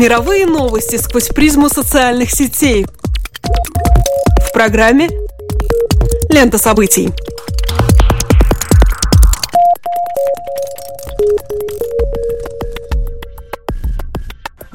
Мировые новости сквозь призму социальных сетей. В программе «Лента событий».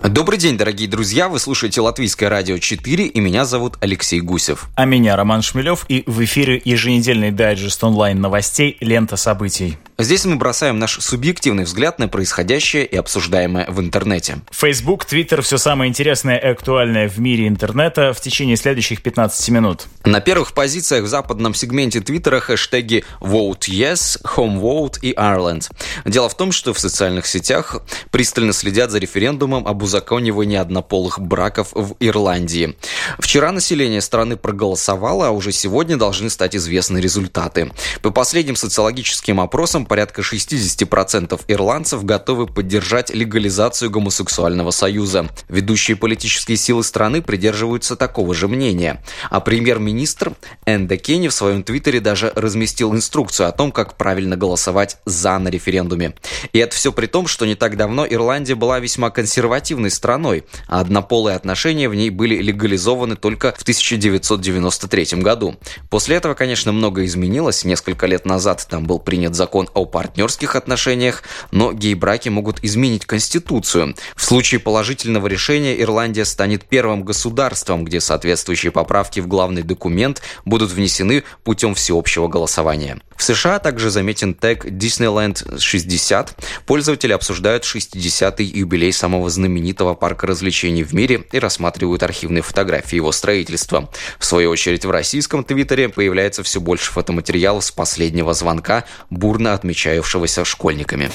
Добрый день, дорогие друзья! Вы слушаете Латвийское радио 4, и меня зовут Алексей Гусев. А меня Роман Шмелев, и в эфире еженедельный дайджест онлайн-новостей «Лента событий». Здесь мы бросаем наш субъективный взгляд на происходящее и обсуждаемое в интернете. Facebook, Twitter – все самое интересное и актуальное в мире интернета в течение следующих 15 минут. На первых позициях в западном сегменте Твиттера хэштеги Vote Yes, Home Vote и Ireland. Дело в том, что в социальных сетях пристально следят за референдумом об узаконивании однополых браков в Ирландии. Вчера население страны проголосовало, а уже сегодня должны стать известны результаты. По последним социологическим опросам порядка 60% ирландцев готовы поддержать легализацию гомосексуального союза. Ведущие политические силы страны придерживаются такого же мнения. А премьер-министр Энда Кенни в своем твиттере даже разместил инструкцию о том, как правильно голосовать «за» на референдуме. И это все при том, что не так давно Ирландия была весьма консервативной страной, а однополые отношения в ней были легализованы только в 1993 году. После этого, конечно, многое изменилось. Несколько лет назад там был принят закон о партнерских отношениях, но гей-браки могут изменить Конституцию. В случае положительного решения Ирландия станет первым государством, где соответствующие поправки в главный документ будут внесены путем всеобщего голосования. В США также заметен тег Disneyland 60. Пользователи обсуждают 60-й юбилей самого знаменитого парка развлечений в мире и рассматривают архивные фотографии его строительства. В свою очередь в российском твиттере появляется все больше фотоматериалов с последнего звонка, бурно отмечавшегося школьниками.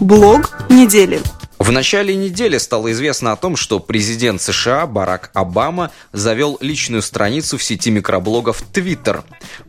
Блог недели. В начале недели стало известно о том, что президент США Барак Обама завел личную страницу в сети микроблогов Twitter.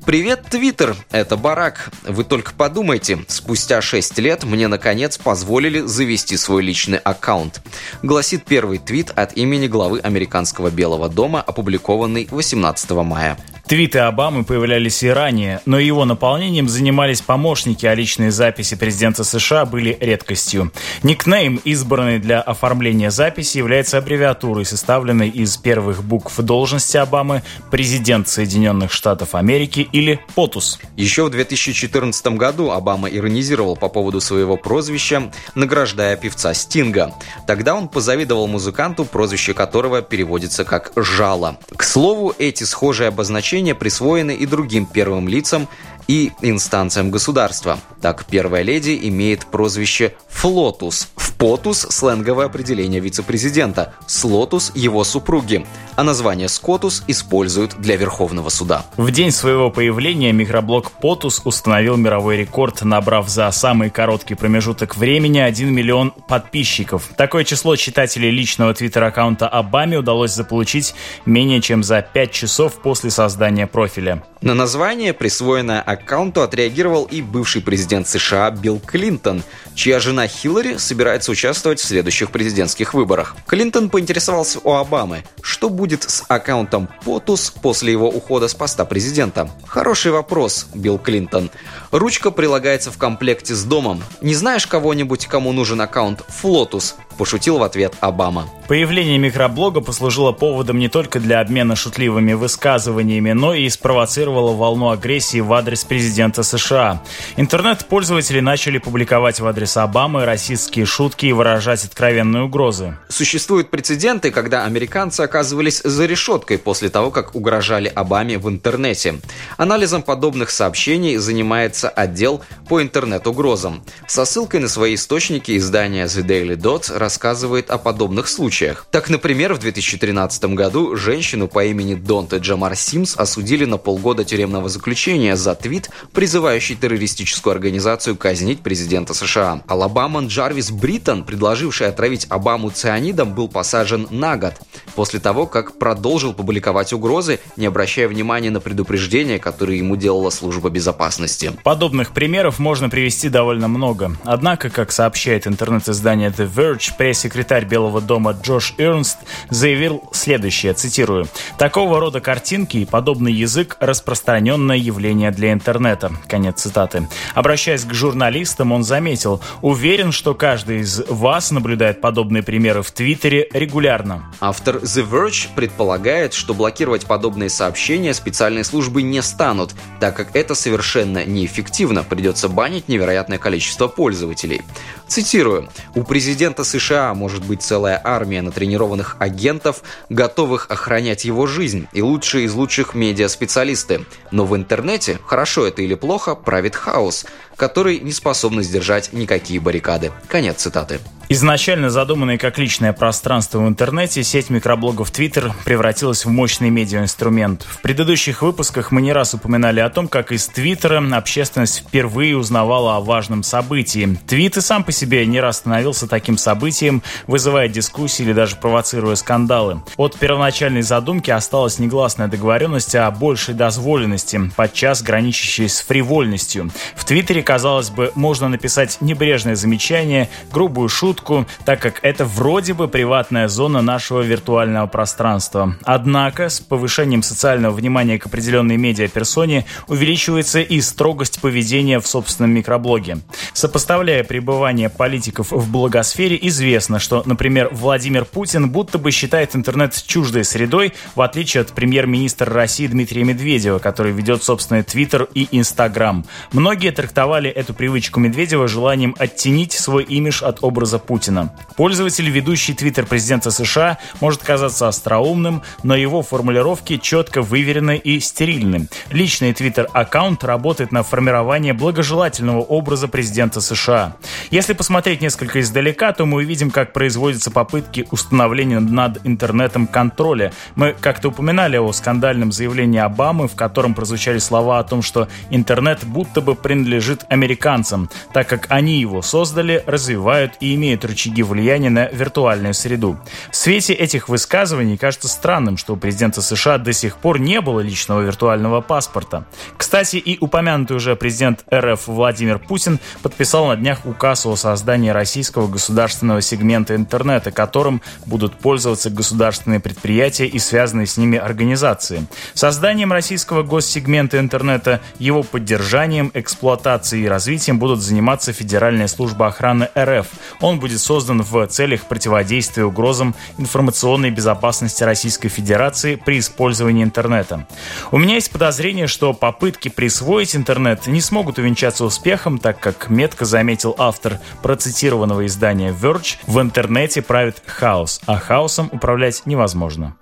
«Привет, Twitter! Это Барак. Вы только подумайте, спустя 6 лет мне, наконец, позволили завести свой личный аккаунт», гласит первый твит от имени главы американского Белого дома, опубликованный 18 мая. Твиты Обамы появлялись и ранее, но его наполнением занимались помощники, а личные записи президента США были редкостью. Никнейм, избранный для оформления записи, является аббревиатурой, составленной из первых букв должности Обамы «Президент Соединенных Штатов Америки» или «ПОТУС». Еще в 2014 году Обама иронизировал по поводу своего прозвища, награждая певца Стинга. Тогда он позавидовал музыканту, прозвище которого переводится как «жало». К слову, эти схожие обозначения значения присвоены и другим первым лицам и инстанциям государства. Так, первая леди имеет прозвище «FLOTUS». «POTUS» – сленговое определение вице-президента, «SLOTUS» – его супруги, а название «SCOTUS» используют для Верховного суда. В день своего появления микроблог «POTUS» установил мировой рекорд, набрав за самый короткий промежуток времени 1 миллион подписчиков. Такое число читателей личного твиттер-аккаунта Обаме удалось заполучить менее чем за 5 часов после создания профиля. На название, присвоенное аккаунту, отреагировал и бывший президент США Билл Клинтон, чья жена Хиллари собирается участвовать в следующих президентских выборах. Клинтон поинтересовался у Обамы, что будет с аккаунтом POTUS после его ухода с поста президента. Хороший вопрос, Билл Клинтон. Ручка прилагается в комплекте с домом. Не знаешь кого-нибудь, кому нужен аккаунт FLOTUS? Пошутил в ответ Обама. Появление микроблога послужило поводом не только для обмена шутливыми высказываниями, но и спровоцировало волну агрессии в адрес президента США. Интернет-пользователи начали публиковать в адрес Обамы российские шутки и выражать откровенные угрозы. Существуют прецеденты, когда американцы оказывались за решеткой после того, как угрожали Обаме в интернете. Анализом подобных сообщений занимается отдел по интернет-угрозам. Со ссылкой на свои источники издания The Daily Dot рассказывает о подобных случаях. Так, например, в 2013 году женщину по имени Донте Джамар Симс осудили на полгода тюремного заключения за твит, призывающий террористическую организацию казнить президента США. Алабаман Джарвис Бриттон, предложивший отравить Обаму цианидом, был посажен на год после того, как продолжил публиковать угрозы, не обращая внимания на предупреждения, которые ему делала служба безопасности. Подобных примеров можно привести довольно много. Однако, как сообщает интернет-издание The Verge, пресс-секретарь Белого дома Джош Эрнст заявил следующее, цитирую, «Такого рода картинки и подобный язык – распространенное явление для интернета». Конец цитаты. Обращаясь к журналистам, он заметил, «Уверен, что каждый из вас наблюдает подобные примеры в Твиттере регулярно. Автор The Verge предполагает, что блокировать подобные сообщения специальные службы не станут, так как это совершенно неэффективно, придется банить невероятное количество пользователей. Цитирую. «У президента США может быть целая армия натренированных агентов, готовых охранять его жизнь, и лучшие из лучших медиаспециалисты. Но в интернете, хорошо это или плохо, правит хаос, который не способен сдержать никакие баррикады». Конец цитаты. Штаты. Изначально задуманная как личное пространство в интернете, сеть микроблогов Twitter превратилась в мощный медиаинструмент. В предыдущих выпусках мы не раз упоминали о том, как из Твиттера общественность впервые узнавала о важном событии. Твит и сам по себе не раз становился таким событием, вызывая дискуссии или даже провоцируя скандалы. От первоначальной задумки осталась негласная договоренность о большей дозволенности, подчас граничащей с фривольностью. В Твиттере, казалось бы, можно написать небрежное замечание, грубую шутку, шутку, так как это вроде бы приватная зона нашего виртуального пространства. Однако с повышением социального внимания к определенной медиаперсоне увеличивается и строгость поведения в собственном микроблоге. Сопоставляя пребывание политиков в блогосфере, известно, что, например, Владимир Путин будто бы считает интернет чуждой средой, в отличие от премьер-министра России Дмитрия Медведева, который ведет собственный Твиттер и Инстаграм. Многие трактовали эту привычку Медведева желанием оттенить свой имидж от образа Путина. Пользователь, ведущий твиттер президента США, может казаться остроумным, но его формулировки четко выверены и стерильны. Личный твиттер-аккаунт работает на формирование благожелательного образа президента США. Если посмотреть несколько издалека, то мы увидим, как производятся попытки установления над интернетом контроля. Мы как-то упоминали о скандальном заявлении Обамы, в котором прозвучали слова о том, что интернет будто бы принадлежит американцам, так как они его создали, развивают и имеют имеют рычаги влияния на виртуальную среду. В свете этих высказываний кажется странным, что у президента США до сих пор не было личного виртуального паспорта. Кстати, и упомянутый уже президент РФ Владимир Путин подписал на днях указ о создании российского государственного сегмента интернета, которым будут пользоваться государственные предприятия и связанные с ними организации. Созданием российского госсегмента интернета, его поддержанием, эксплуатацией и развитием будут заниматься Федеральная служба охраны РФ. Он будет будет создан в целях противодействия угрозам информационной безопасности Российской Федерации при использовании интернета. У меня есть подозрение, что попытки присвоить интернет не смогут увенчаться успехом, так как метко заметил автор процитированного издания Verge, в интернете правит хаос, а хаосом управлять невозможно.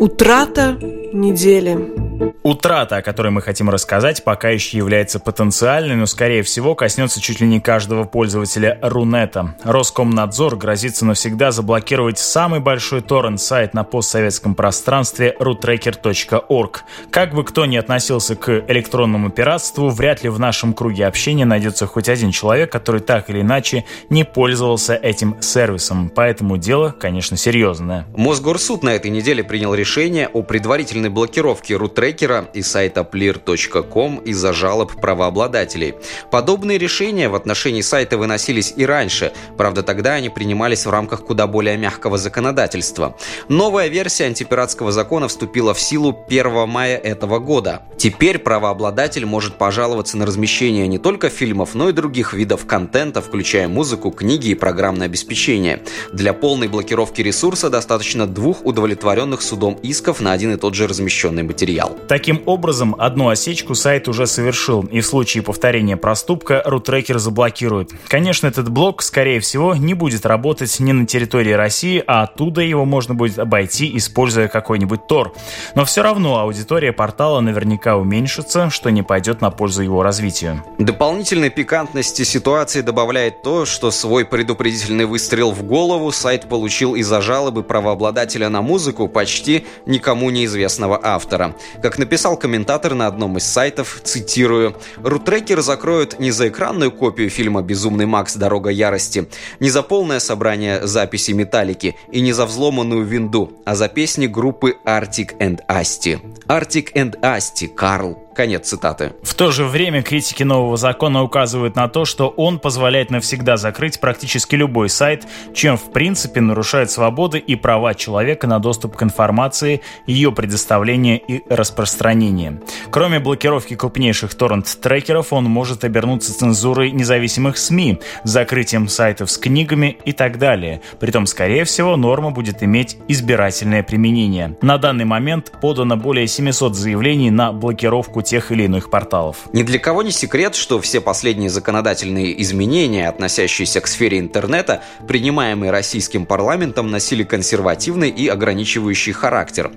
Утрата недели. Утрата, о которой мы хотим рассказать, пока еще является потенциальной, но, скорее всего, коснется чуть ли не каждого пользователя Рунета. Роскомнадзор грозится навсегда заблокировать самый большой торрент-сайт на постсоветском пространстве rutracker.org. Как бы кто ни относился к электронному пиратству, вряд ли в нашем круге общения найдется хоть один человек, который так или иначе не пользовался этим сервисом. Поэтому дело, конечно, серьезное. Мосгорсуд на этой неделе принял решение о предварительной блокировке рутрекера Twitter и сайта plir.com из-за жалоб правообладателей. Подобные решения в отношении сайта выносились и раньше, правда тогда они принимались в рамках куда более мягкого законодательства. Новая версия антипиратского закона вступила в силу 1 мая этого года. Теперь правообладатель может пожаловаться на размещение не только фильмов, но и других видов контента, включая музыку, книги и программное обеспечение. Для полной блокировки ресурса достаточно двух удовлетворенных судом исков на один и тот же размещенный материал. Таким образом, одну осечку сайт уже совершил, и в случае повторения проступка рутрекер заблокирует. Конечно, этот блок, скорее всего, не будет работать не на территории России, а оттуда его можно будет обойти, используя какой-нибудь Тор. Но все равно аудитория портала наверняка уменьшится, что не пойдет на пользу его развитию. Дополнительной пикантности ситуации добавляет то, что свой предупредительный выстрел в голову сайт получил из-за жалобы правообладателя на музыку почти никому неизвестного автора. Как написал комментатор на одном из сайтов, цитирую, «Рутрекер закроют не за экранную копию фильма «Безумный Макс. Дорога ярости», не за полное собрание записей «Металлики» и не за взломанную винду, а за песни группы Arctic and Asti. Arctic and Asti, Карл, Конец цитаты. В то же время критики нового закона указывают на то, что он позволяет навсегда закрыть практически любой сайт, чем в принципе нарушает свободы и права человека на доступ к информации, ее предоставление и распространение. Кроме блокировки крупнейших торрент-трекеров, он может обернуться цензурой независимых СМИ, закрытием сайтов с книгами и так далее. Притом, скорее всего, норма будет иметь избирательное применение. На данный момент подано более 700 заявлений на блокировку тех или иных порталов. Ни для кого не секрет, что все последние законодательные изменения, относящиеся к сфере интернета, принимаемые российским парламентом, носили консервативный и ограничивающий характер.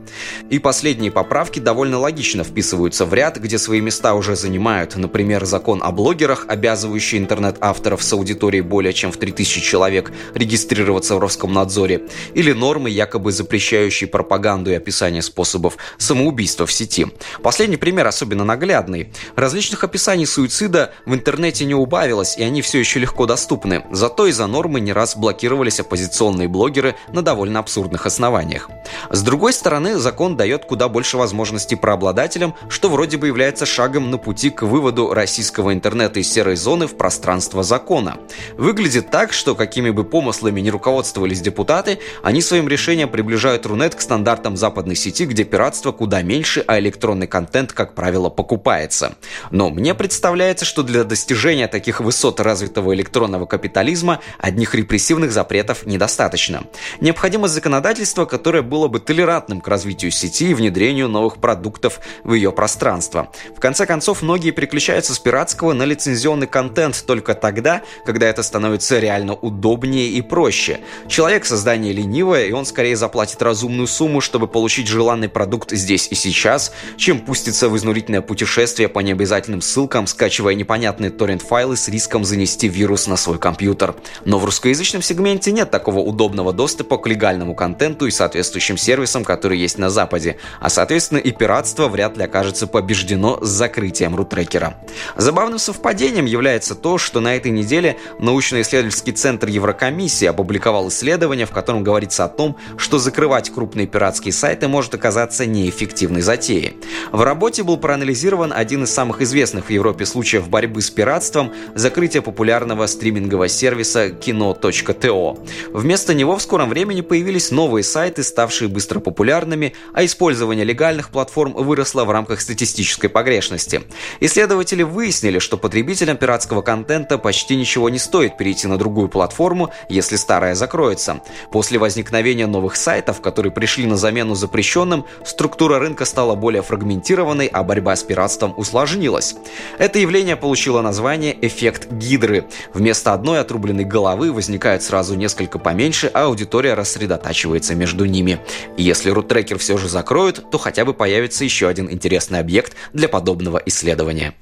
И последние поправки довольно логично вписываются в ряд, где свои места уже занимают, например, закон о блогерах, обязывающий интернет-авторов с аудиторией более чем в 3000 человек регистрироваться в Роскомнадзоре, или нормы, якобы запрещающие пропаганду и описание способов самоубийства в сети. Последний пример особенно особенно наглядный. Различных описаний суицида в интернете не убавилось, и они все еще легко доступны. Зато из-за нормы не раз блокировались оппозиционные блогеры на довольно абсурдных основаниях. С другой стороны, закон дает куда больше возможностей правообладателям, что вроде бы является шагом на пути к выводу российского интернета из серой зоны в пространство закона. Выглядит так, что какими бы помыслами не руководствовались депутаты, они своим решением приближают Рунет к стандартам западной сети, где пиратство куда меньше, а электронный контент, как правило, правило, покупается. Но мне представляется, что для достижения таких высот развитого электронного капитализма одних репрессивных запретов недостаточно. Необходимо законодательство, которое было бы толерантным к развитию сети и внедрению новых продуктов в ее пространство. В конце концов, многие переключаются с пиратского на лицензионный контент только тогда, когда это становится реально удобнее и проще. Человек создание ленивое, и он скорее заплатит разумную сумму, чтобы получить желанный продукт здесь и сейчас, чем пуститься в изнурительное длительное путешествие по необязательным ссылкам, скачивая непонятные торрент-файлы с риском занести вирус на свой компьютер. Но в русскоязычном сегменте нет такого удобного доступа к легальному контенту и соответствующим сервисам, которые есть на Западе, а соответственно и пиратство вряд ли окажется побеждено с закрытием рутрекера. Забавным совпадением является то, что на этой неделе научно-исследовательский центр Еврокомиссии опубликовал исследование, в котором говорится о том, что закрывать крупные пиратские сайты может оказаться неэффективной затеей. В работе был проанализирован проанализирован один из самых известных в Европе случаев борьбы с пиратством – закрытие популярного стримингового сервиса kino.to. Вместо него в скором времени появились новые сайты, ставшие быстро популярными, а использование легальных платформ выросло в рамках статистической погрешности. Исследователи выяснили, что потребителям пиратского контента почти ничего не стоит перейти на другую платформу, если старая закроется. После возникновения новых сайтов, которые пришли на замену запрещенным, структура рынка стала более фрагментированной, а борьба с пиратством усложнилась. Это явление получило название «эффект гидры». Вместо одной отрубленной головы возникает сразу несколько поменьше, а аудитория рассредотачивается между ними. Если рутрекер все же закроют, то хотя бы появится еще один интересный объект для подобного исследования.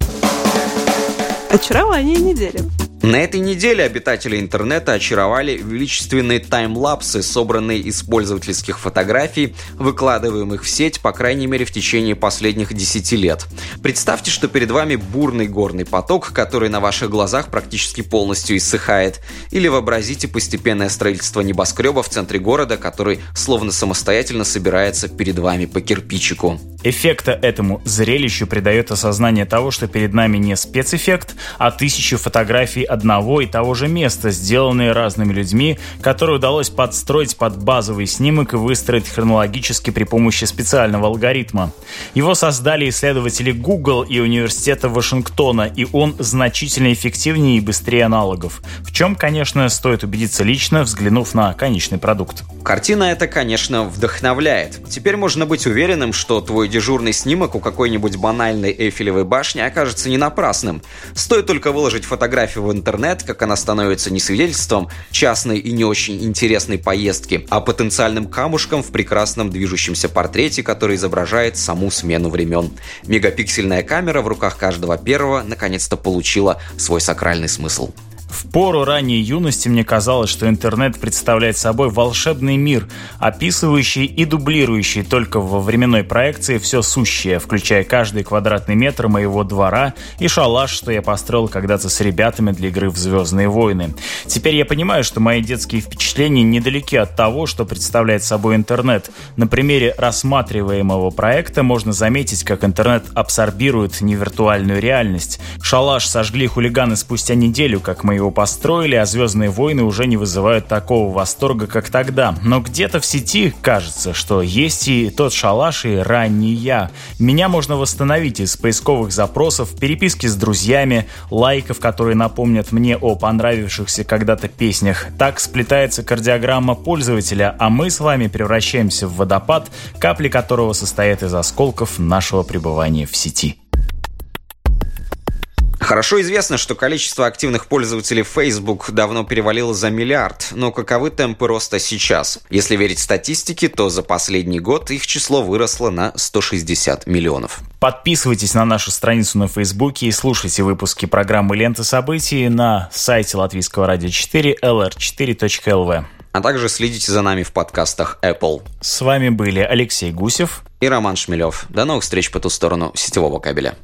Очарование недели. На этой неделе обитатели интернета очаровали величественные таймлапсы, собранные из пользовательских фотографий, выкладываемых в сеть, по крайней мере, в течение последних 10 лет. Представьте, что перед вами бурный горный поток, который на ваших глазах практически полностью иссыхает. Или вообразите постепенное строительство небоскреба в центре города, который словно самостоятельно собирается перед вами по кирпичику. Эффекта этому зрелищу придает осознание того, что перед нами не спецэффект, а тысячи фотографий одного и того же места, сделанные разными людьми, которые удалось подстроить под базовый снимок и выстроить хронологически при помощи специального алгоритма. Его создали исследователи Google и Университета Вашингтона, и он значительно эффективнее и быстрее аналогов. В чем, конечно, стоит убедиться лично, взглянув на конечный продукт. Картина эта, конечно, вдохновляет. Теперь можно быть уверенным, что твой дежурный снимок у какой-нибудь банальной Эйфелевой башни окажется не напрасным. Стоит только выложить фотографию в интернет, как она становится не свидетельством частной и не очень интересной поездки, а потенциальным камушком в прекрасном движущемся портрете, который изображает саму смену времен. Мегапиксельная камера в руках каждого первого наконец-то получила свой сакральный смысл. В пору ранней юности мне казалось, что интернет представляет собой волшебный мир, описывающий и дублирующий только во временной проекции все сущее, включая каждый квадратный метр моего двора и шалаш, что я построил когда-то с ребятами для игры в «Звездные войны». Теперь я понимаю, что мои детские впечатления недалеки от того, что представляет собой интернет. На примере рассматриваемого проекта можно заметить, как интернет абсорбирует невиртуальную реальность. Шалаш сожгли хулиганы спустя неделю, как мы его построили, а «Звездные войны» уже не вызывают такого восторга, как тогда. Но где-то в сети кажется, что есть и тот шалаш, и ранний я. Меня можно восстановить из поисковых запросов, переписки с друзьями, лайков, которые напомнят мне о понравившихся когда-то песнях. Так сплетается кардиограмма пользователя, а мы с вами превращаемся в водопад, капли которого состоят из осколков нашего пребывания в сети. Хорошо известно, что количество активных пользователей Facebook давно перевалило за миллиард, но каковы темпы роста сейчас? Если верить статистике, то за последний год их число выросло на 160 миллионов. Подписывайтесь на нашу страницу на Фейсбуке и слушайте выпуски программы «Лента событий» на сайте Латвийского радио 4 lr4.lv. А также следите за нами в подкастах Apple. С вами были Алексей Гусев и Роман Шмелев. До новых встреч по ту сторону сетевого кабеля.